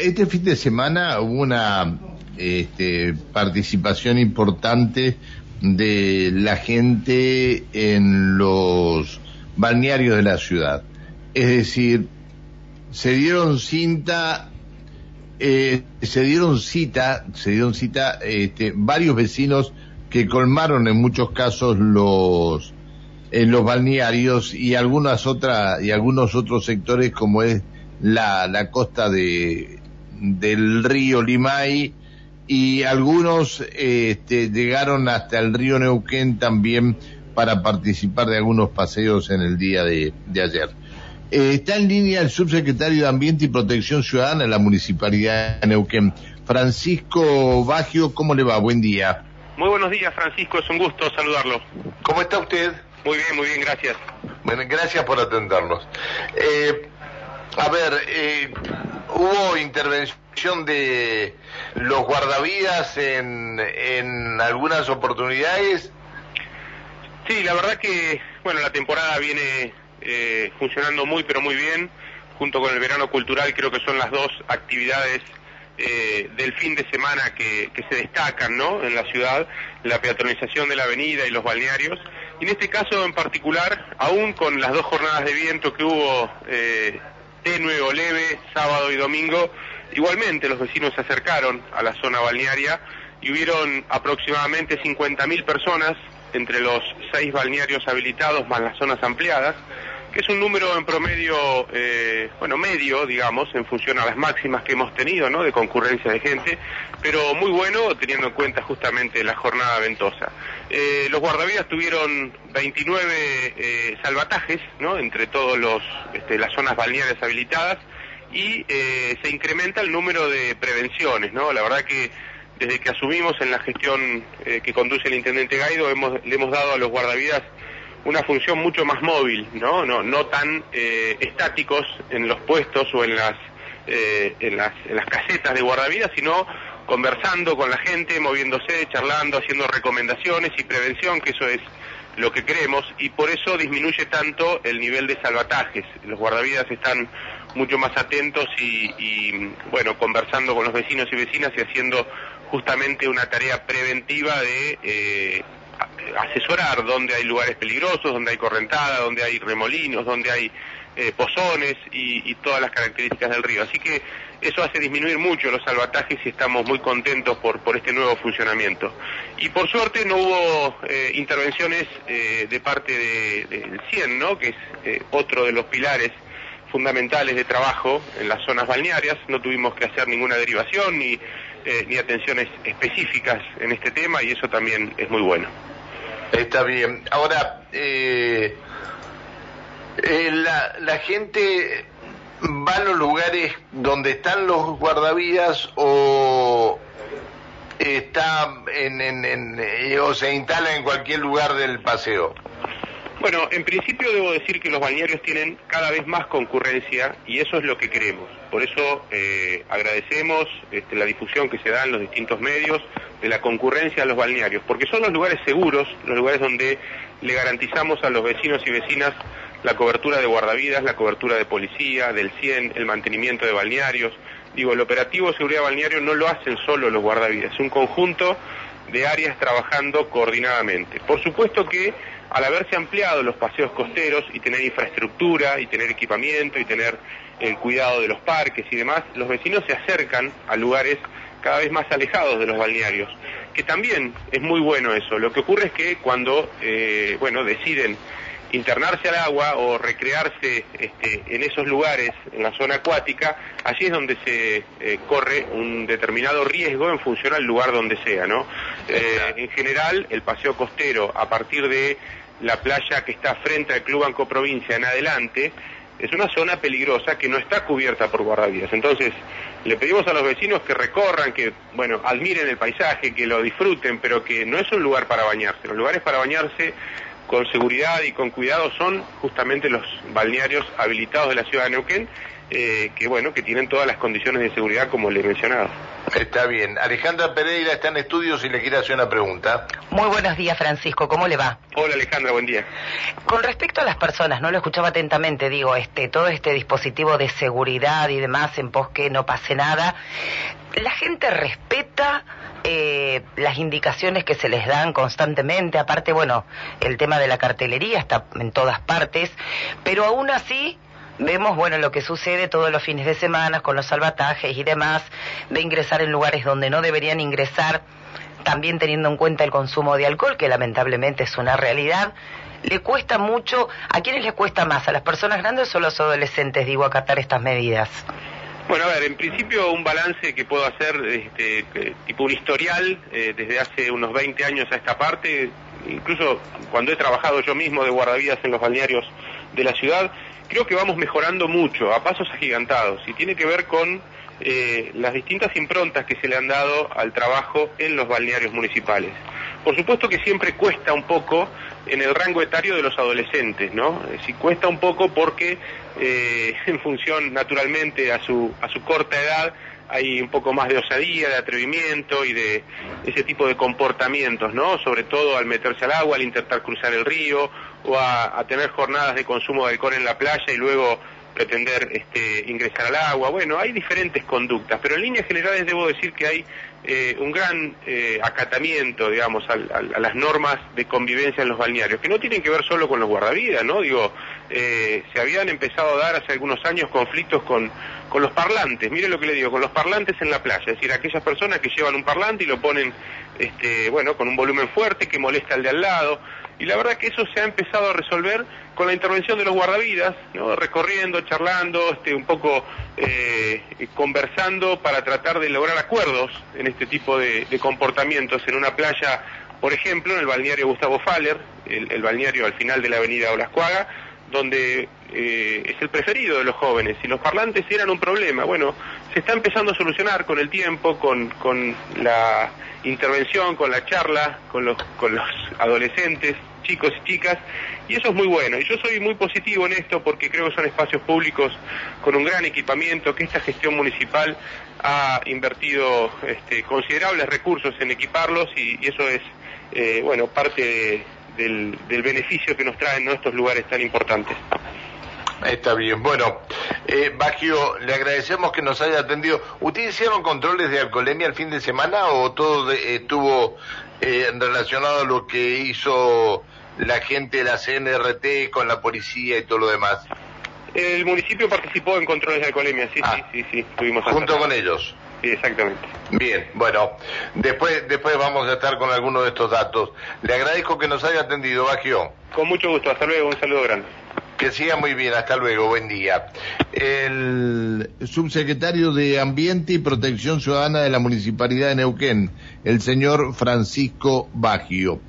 este fin de semana hubo una este, participación importante de la gente en los balnearios de la ciudad. Es decir, se dieron cinta, eh, se dieron cita, se dieron cita este, varios vecinos que colmaron en muchos casos los en los balnearios y algunas otras y algunos otros sectores como es la, la costa de del río Limay y algunos este, llegaron hasta el río Neuquén también para participar de algunos paseos en el día de, ayer. Eh, está en línea el subsecretario de Ambiente y Protección Ciudadana de la Municipalidad de Neuquén, Francisco Bagio. ¿Cómo le va? Buen día. Muy buenos días, Francisco. Es un gusto saludarlo. ¿Cómo está usted? Muy bien, muy bien, gracias. Bueno, gracias por atendernos. Eh, a ver, eh, hubo intervención de los guardavidas en, en algunas oportunidades. Sí, la verdad que, bueno, la temporada viene eh, funcionando muy, pero muy bien. Junto con el verano cultural, creo que son las dos actividades eh, del fin de semana que, se destacan ¿no? en la ciudad, la peatonalización de la avenida y los balnearios. Y en este caso en particular, aún con las dos jornadas de viento que hubo eh, tenue o leve, sábado y domingo, igualmente los vecinos se acercaron a la zona balnearia y hubieron aproximadamente 50.000 personas entre los seis balnearios habilitados más las zonas ampliadas, que es un número en promedio, eh, bueno, medio, digamos, en función a las máximas que hemos tenido, ¿no?, de concurrencia de gente, pero muy bueno teniendo en cuenta justamente la jornada ventosa. Eh, los guardavidas tuvieron 29 eh, salvatajes, ¿no?, entre todos los, este, las zonas balnearias habilitadas, y se incrementa el número de prevenciones, ¿no? La verdad que desde que asumimos en la gestión que conduce el intendente Gaido, hemos, le hemos dado a los guardavidas una función mucho más móvil, ¿no? No, no tan eh, estáticos en los puestos o en las, eh, en las, en las casetas de guardavidas, sino conversando con la gente, moviéndose, charlando, haciendo recomendaciones y prevención, que eso es lo que queremos, y por eso disminuye tanto el nivel de salvatajes. Los guardavidas están mucho más atentos y, y, bueno, conversando con los vecinos y vecinas y haciendo justamente una tarea preventiva de eh, asesorar dónde hay lugares peligrosos, dónde hay correntada, dónde hay remolinos, dónde hay eh, pozones y, todas las características del río. Así que eso hace disminuir mucho los salvatajes y estamos muy contentos por, por este nuevo funcionamiento. Y por suerte no hubo eh, intervenciones eh, de parte del CIEN, ¿no? que es otro de los pilares fundamentales de trabajo en las zonas balnearias. No tuvimos que hacer ninguna derivación ni, ni atenciones específicas en este tema y eso también es muy bueno. Está bien. Ahora, eh, eh, la, la gente va a los lugares donde están los guardavidas o está en, en, eh, o se instala en cualquier lugar del paseo. Bueno, en principio debo decir que los balnearios tienen cada vez más concurrencia y eso es lo que queremos. Por eso eh, agradecemos este, la difusión que se da en los distintos medios de la concurrencia a los balnearios, porque son los lugares seguros, los lugares donde le garantizamos a los vecinos y vecinas la cobertura de guardavidas, la cobertura de policía, del CIEN, el mantenimiento de balnearios. Digo, el operativo de seguridad balneario no lo hacen solo los guardavidas, es un conjunto de áreas trabajando coordinadamente. Por supuesto que al haberse ampliado los paseos costeros y tener infraestructura y tener equipamiento y tener el cuidado de los parques y demás, los vecinos se acercan a lugares cada vez más alejados de los balnearios, que también es muy bueno eso. Lo que ocurre es que cuando, eh, bueno, deciden internarse al agua o recrearse este, en esos lugares, en la zona acuática, allí es donde se eh, corre un determinado riesgo en función al lugar donde sea, ¿no? Eh, en general, el paseo costero, a partir de la playa que está frente al Club Banco Provincia en adelante, es una zona peligrosa que no está cubierta por guardavidas. Entonces, le pedimos a los vecinos que recorran, que, bueno, admiren el paisaje, que lo disfruten, pero que no es un lugar para bañarse. Los lugares para bañarse con seguridad y con cuidado son justamente los balnearios habilitados de la ciudad de Neuquén eh, que bueno, que tienen todas las condiciones de seguridad como le he mencionado. Está bien. Alejandra Pereira está en estudios y le quiere hacer una pregunta. Muy buenos días, Francisco. ¿Cómo le va? Hola, Alejandra. Buen día. Con respecto a las personas, no lo escuchaba atentamente, digo, este, todo este dispositivo de seguridad y demás en pos que no pase nada. ¿La gente respeta eh, las indicaciones que se les dan constantemente? Aparte, bueno, el tema de la cartelería está en todas partes, pero aún así vemos, bueno, lo que sucede todos los fines de semana con los salvatajes y demás, de ingresar en lugares donde no deberían ingresar, también teniendo en cuenta el consumo de alcohol, que lamentablemente es una realidad. Le cuesta mucho, ¿a quiénes les cuesta más? ¿A las personas grandes o a los adolescentes, digo, acatar estas medidas? Bueno, a ver, en principio un balance que puedo hacer, este, tipo un historial, eh, desde hace unos 20 años a esta parte, incluso cuando he trabajado yo mismo de guardavidas en los balnearios de la ciudad, creo que vamos mejorando mucho, a pasos agigantados, y tiene que ver con eh, las distintas improntas que se le han dado al trabajo en los balnearios municipales. Por supuesto que siempre cuesta un poco en el rango etario de los adolescentes, ¿no? Si cuesta un poco porque eh, en función naturalmente a su, a su corta edad hay un poco más de osadía, de atrevimiento y de ese tipo de comportamientos, ¿no? Sobre todo al meterse al agua, al intentar cruzar el río o a, tener jornadas de consumo de alcohol en la playa y luego pretender este, ingresar al agua. Bueno, hay diferentes conductas, pero en líneas generales debo decir que hay eh, un gran eh, acatamiento, digamos, a, las normas de convivencia en los balnearios, que no tienen que ver solo con los guardavidas, ¿no? Digo, eh, se habían empezado a dar hace algunos años conflictos con, con los parlantes, mire lo que le digo, con los parlantes en la playa, es decir, aquellas personas que llevan un parlante y lo ponen, este, bueno, con un volumen fuerte que molesta al de al lado, y la verdad que eso se ha empezado a resolver con la intervención de los guardavidas, ¿no? recorriendo, charlando, este, un poco eh, conversando para tratar de lograr acuerdos en este tipo de, comportamientos en una playa, por ejemplo, en el balneario Gustavo Faller, el, balneario al final de la avenida Olascuaga, donde eh, es el preferido de los jóvenes y los parlantes eran un problema. Bueno, se está empezando a solucionar con el tiempo, con, la intervención, con la charla, con los, con los adolescentes, chicos y chicas, y eso es muy bueno. Y yo soy muy positivo en esto porque creo que son espacios públicos con un gran equipamiento, que esta gestión municipal ha invertido este, considerables recursos en equiparlos y, eso es, eh, bueno, parte del, del, beneficio que nos traen estos lugares tan importantes. Está bien. Bueno, eh, Bagio, le agradecemos que nos haya atendido. ¿Ustedes hicieron controles de alcoholemia el fin de semana o todo estuvo eh, relacionado a lo que hizo la gente de la CNRT con la policía y todo lo demás? El municipio participó en controles de alcoholemia, sí, ah. sí, sí, sí, Junto con ellos. Sí, exactamente. Bien, bueno, después, después vamos a estar con algunos de estos datos. Le agradezco que nos haya atendido, Bagio. Con mucho gusto, hasta luego, un saludo grande. Que siga muy bien, hasta luego, buen día. El subsecretario de Ambiente y Protección Ciudadana de la Municipalidad de Neuquén, el señor Francisco Baggio.